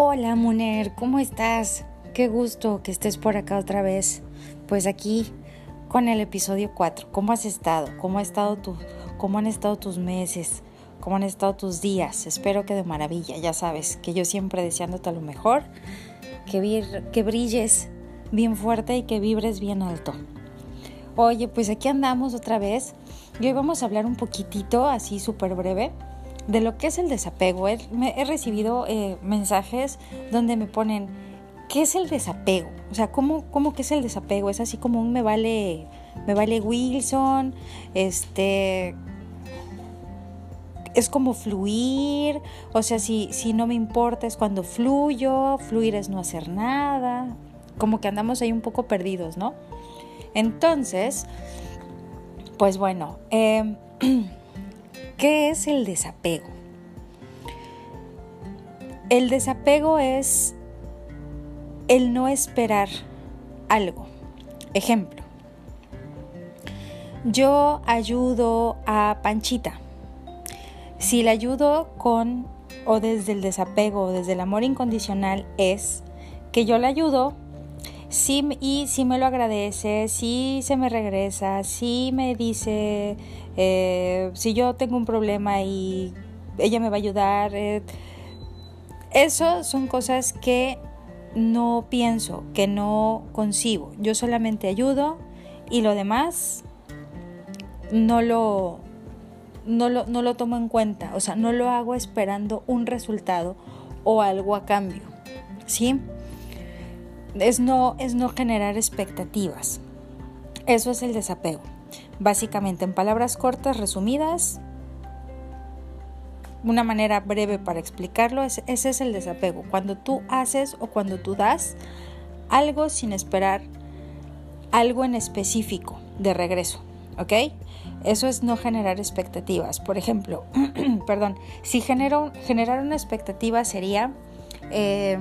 Hola Muner, ¿cómo estás? Qué gusto que estés por acá otra vez. Pues aquí con el episodio 4. ¿Cómo has estado? ¿Cómo, ha estado tu, ¿Cómo han estado tus meses? ¿Cómo han estado tus días? Espero que de maravilla, ya sabes, que yo siempre deseándote lo mejor, que, que brilles bien fuerte y que vibres bien alto. Oye, pues aquí andamos otra vez y hoy vamos a hablar un poquitito, así súper breve, de lo que es el desapego. He, he recibido eh, mensajes donde me ponen, ¿qué es el desapego? O sea, ¿cómo, ¿cómo que es el desapego? Es así como un me vale, me vale Wilson, este... Es como fluir, o sea, si, si no me importa es cuando fluyo, fluir es no hacer nada, como que andamos ahí un poco perdidos, ¿no? Entonces, pues bueno, eh, ¿Qué es el desapego? El desapego es el no esperar algo. Ejemplo, yo ayudo a Panchita. Si la ayudo con o desde el desapego o desde el amor incondicional es que yo la ayudo sí, y si me lo agradece, si se me regresa, si me dice eh, si yo tengo un problema y ella me va a ayudar. Eh, eso son cosas que no pienso, que no concibo. Yo solamente ayudo y lo demás no lo, no lo, no lo tomo en cuenta. O sea, no lo hago esperando un resultado o algo a cambio. ¿Sí? Es no, es no generar expectativas. Eso es el desapego. Básicamente, en palabras cortas, resumidas, una manera breve para explicarlo, es, ese es el desapego. Cuando tú haces o cuando tú das algo sin esperar algo en específico de regreso, ¿ok? Eso es no generar expectativas. Por ejemplo, perdón, si genero, generar una expectativa sería... Eh,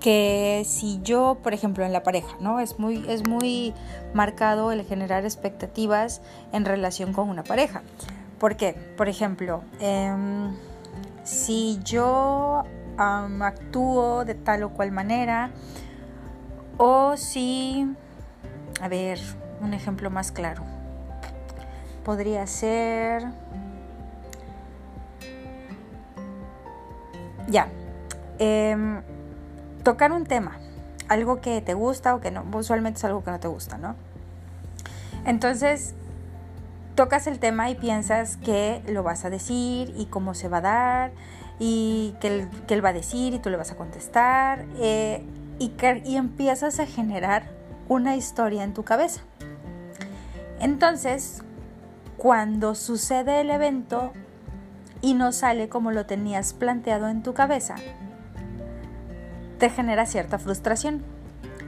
que si yo, por ejemplo, en la pareja, ¿no? Es muy, es muy marcado el generar expectativas en relación con una pareja. ¿Por qué? Por ejemplo, em, si yo actúo de tal o cual manera, o si, a ver, un ejemplo más claro, podría ser, ya, eh, tocar un tema, algo que te gusta o que no, usualmente es algo que no te gusta, ¿no? Entonces, tocas el tema y piensas que lo vas a decir y cómo se va a dar y que él, va a decir y tú le vas a contestar eh, y, y empiezas a generar una historia en tu cabeza. Entonces, cuando sucede el evento y no sale como lo tenías planteado en tu cabeza, te genera cierta frustración.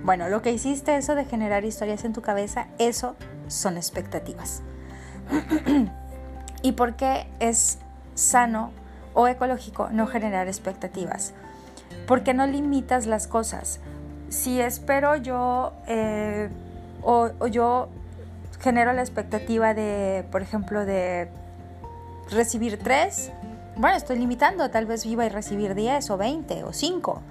Bueno, lo que hiciste eso de generar historias en tu cabeza, eso son expectativas. ¿Y por qué es sano o ecológico no generar expectativas? Porque no limitas las cosas. Si espero yo eh, o, yo genero la expectativa de, por ejemplo, de recibir tres, bueno, estoy limitando, tal vez iba a recibir 10 o 20 o 5.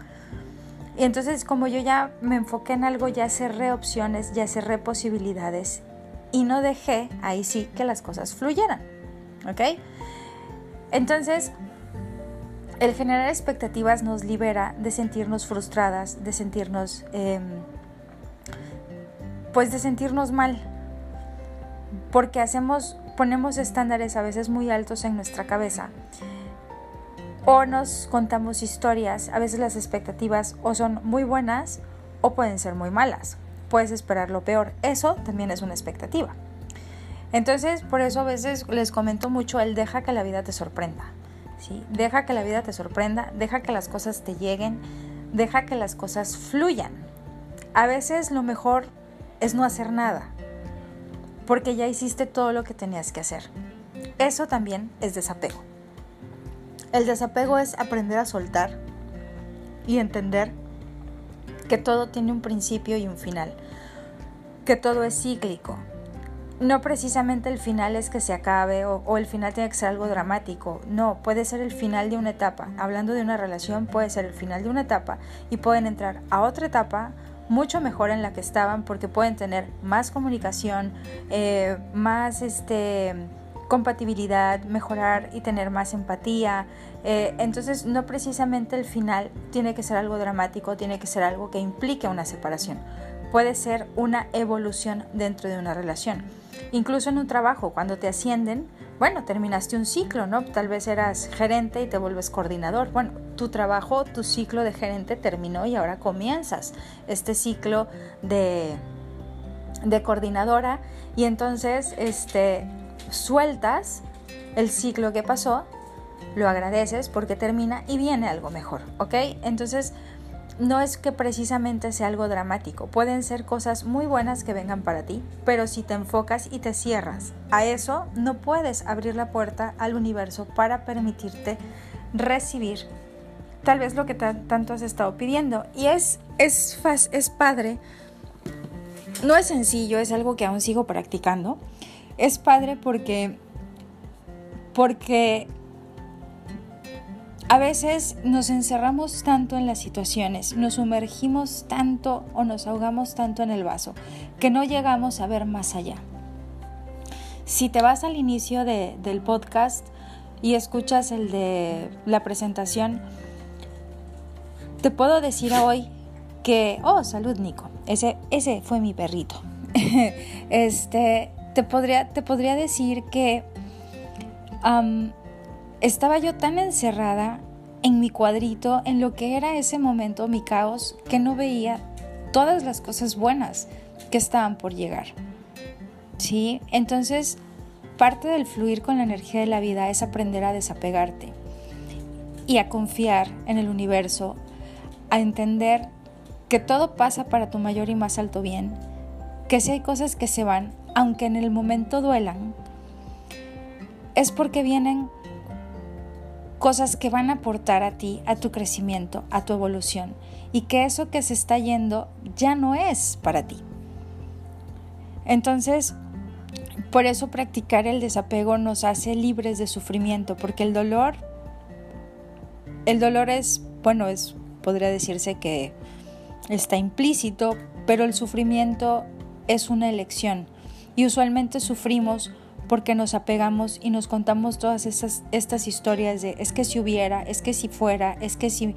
Y entonces como yo ya me enfoqué en algo, ya cerré opciones, ya cerré posibilidades y no dejé ahí sí que las cosas fluyeran. ¿Ok? Entonces, el generar expectativas nos libera de sentirnos frustradas, de sentirnos, em, pues de sentirnos mal, porque hacemos, ponemos estándares a veces muy altos en nuestra cabeza o nos contamos historias, a veces las expectativas o son muy buenas o pueden ser muy malas. Puedes esperar lo peor, eso también es una expectativa. Entonces, por eso a veces les comento mucho el deja que la vida te sorprenda. ¿sí? Deja que la vida te sorprenda, deja que las cosas te lleguen, deja que las cosas fluyan. A veces lo mejor es no hacer nada, porque ya hiciste todo lo que tenías que hacer. Eso también es desapego. El desapego es aprender a soltar y entender que todo tiene un principio y un final, que todo es cíclico no precisamente el final es que se acabe o, el final tiene que ser algo dramático. No, puede ser el final de una etapa. Hablando de una relación, puede ser el final de una etapa y pueden entrar a otra etapa mucho mejor en la que estaban porque pueden tener más comunicación, eh, más este, compatibilidad, mejorar y tener más empatía. Eh, entonces, no precisamente el final tiene que ser algo dramático, tiene que ser algo que implique una separación. Puede ser una evolución dentro de una relación. Incluso en un trabajo, cuando te ascienden, bueno, terminaste un ciclo, ¿no? Tal vez eras gerente y te vuelves coordinador. Bueno, tu trabajo, tu ciclo de gerente terminó y ahora comienzas este ciclo de, de coordinadora y entonces este, sueltas el ciclo que pasó, lo agradeces porque termina y viene algo mejor, ¿ok? Entonces, no es que precisamente sea algo dramático, pueden ser cosas muy buenas que vengan para ti, pero si te enfocas y te cierras a eso, no puedes abrir la puerta al universo para permitirte recibir tal vez lo que tanto has estado pidiendo. Y es, es, es padre, no es sencillo, es algo que aún sigo practicando. Es padre porque, porque a veces nos encerramos tanto en las situaciones, nos sumergimos tanto o nos ahogamos tanto en el vaso que no llegamos a ver más allá. Si te vas al inicio del podcast y escuchas el de la presentación, te puedo decir hoy que, oh, salud Nico, ese, ese fue mi perrito. este, te podría, te podría decir que estaba yo tan encerrada en mi cuadrito, en lo que era ese momento, mi caos, que no veía todas las cosas buenas que estaban por llegar. ¿Sí? Entonces, parte del fluir con la energía de la vida es aprender a desapegarte y a confiar en el universo, a entender que todo pasa para tu mayor y más alto bien, que si hay cosas que se van, aunque en el momento duelan, es porque vienen cosas que van a aportar a ti, a tu crecimiento, a tu evolución, y que eso que se está yendo ya no es para ti. Entonces, por eso practicar el desapego nos hace libres de sufrimiento, porque el dolor, el dolor es, bueno, es, podría decirse que está implícito, pero el sufrimiento es una elección y usualmente sufrimos porque nos apegamos y nos contamos todas esas, estas historias de es que si hubiera, es que si fuera, es que si,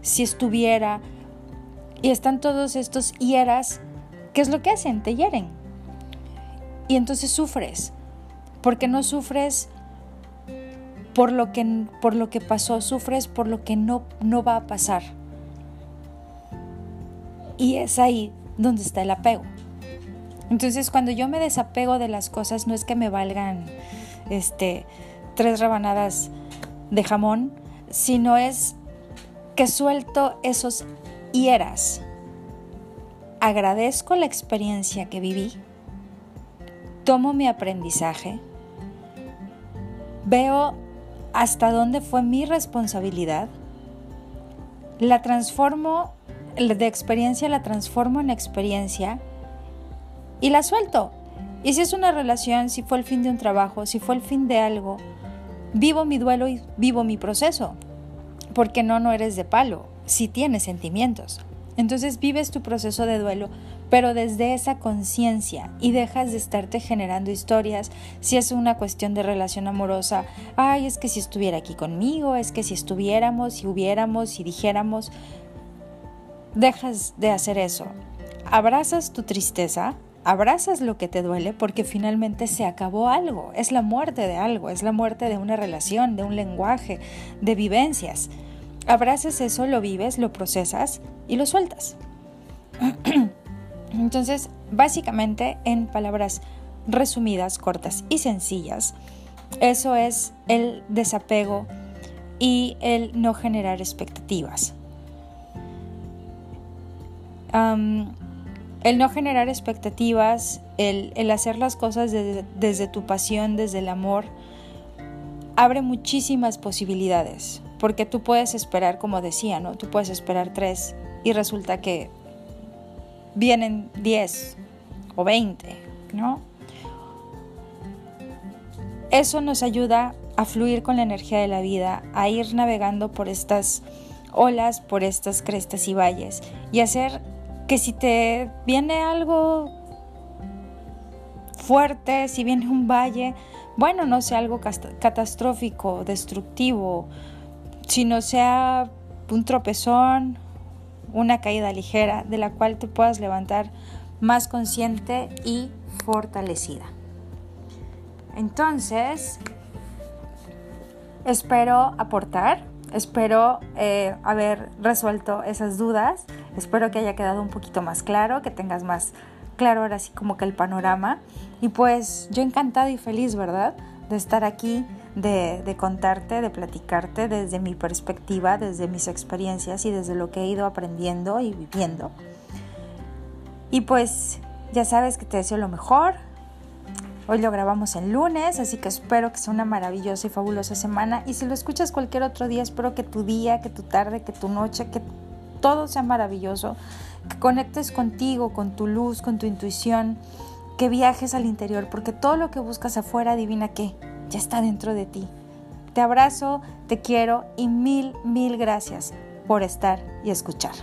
si estuviera. Y están todos estos hieras, ¿qué es lo que hacen? Te hieren. Y entonces sufres, porque no sufres por lo que, por lo que pasó, sufres por lo que no, no va a pasar. Y es ahí donde está el apego. Entonces, cuando yo me desapego de las cosas, no es que me valgan este tres rebanadas de jamón, sino es que suelto esos hieras. Agradezco la experiencia que viví, tomo mi aprendizaje, veo hasta dónde fue mi responsabilidad, la transformo de experiencia, la transformo en experiencia y la suelto. Y si es una relación, si fue el fin de un trabajo, si fue el fin de algo, vivo mi duelo y vivo mi proceso. Porque no, no eres de palo, si tienes sentimientos. Entonces vives tu proceso de duelo, pero desde esa conciencia y dejas de estarte generando historias. Si es una cuestión de relación amorosa, ay, es que si estuviera aquí conmigo, es que si estuviéramos, si hubiéramos, si dijéramos, dejas de hacer eso. Abrazas tu tristeza, abrazas lo que te duele porque finalmente se acabó algo, es la muerte de algo, es la muerte de una relación, de un lenguaje, de vivencias. Abrazas eso, lo vives, lo procesas y lo sueltas. Entonces, básicamente, en palabras resumidas, cortas y sencillas, eso es el desapego y el no generar expectativas. El no generar expectativas, el, hacer las cosas desde, tu pasión, desde el amor, abre muchísimas posibilidades, porque tú puedes esperar, como decía, ¿no? Tú puedes esperar tres y resulta que vienen diez o veinte, ¿no? eso nos ayuda a fluir con la energía de la vida, a ir navegando por estas olas, por estas crestas y valles y hacer que si te viene algo fuerte, si viene un valle, bueno, no sea algo catastrófico, destructivo, sino sea un tropezón, una caída ligera de la cual te puedas levantar más consciente y fortalecida. Entonces, espero aportar, espero eh, haber resuelto esas dudas, espero que haya quedado un poquito más claro, que tengas más claro ahora sí como que el panorama. Y pues yo encantada y feliz, ¿verdad? De estar aquí, de, contarte, de platicarte desde mi perspectiva, desde mis experiencias y desde lo que he ido aprendiendo y viviendo. Y pues ya sabes que te deseo lo mejor. Hoy lo grabamos el lunes, así que espero que sea una maravillosa y fabulosa semana. Y si lo escuchas cualquier otro día, espero que tu día, que tu tarde, que tu noche, que todo sea maravilloso que conectes contigo, con tu luz, con tu intuición, que viajes al interior, porque todo lo que buscas afuera, adivina qué, ya está dentro de ti. Te abrazo, te quiero y mil, mil gracias por estar y escuchar.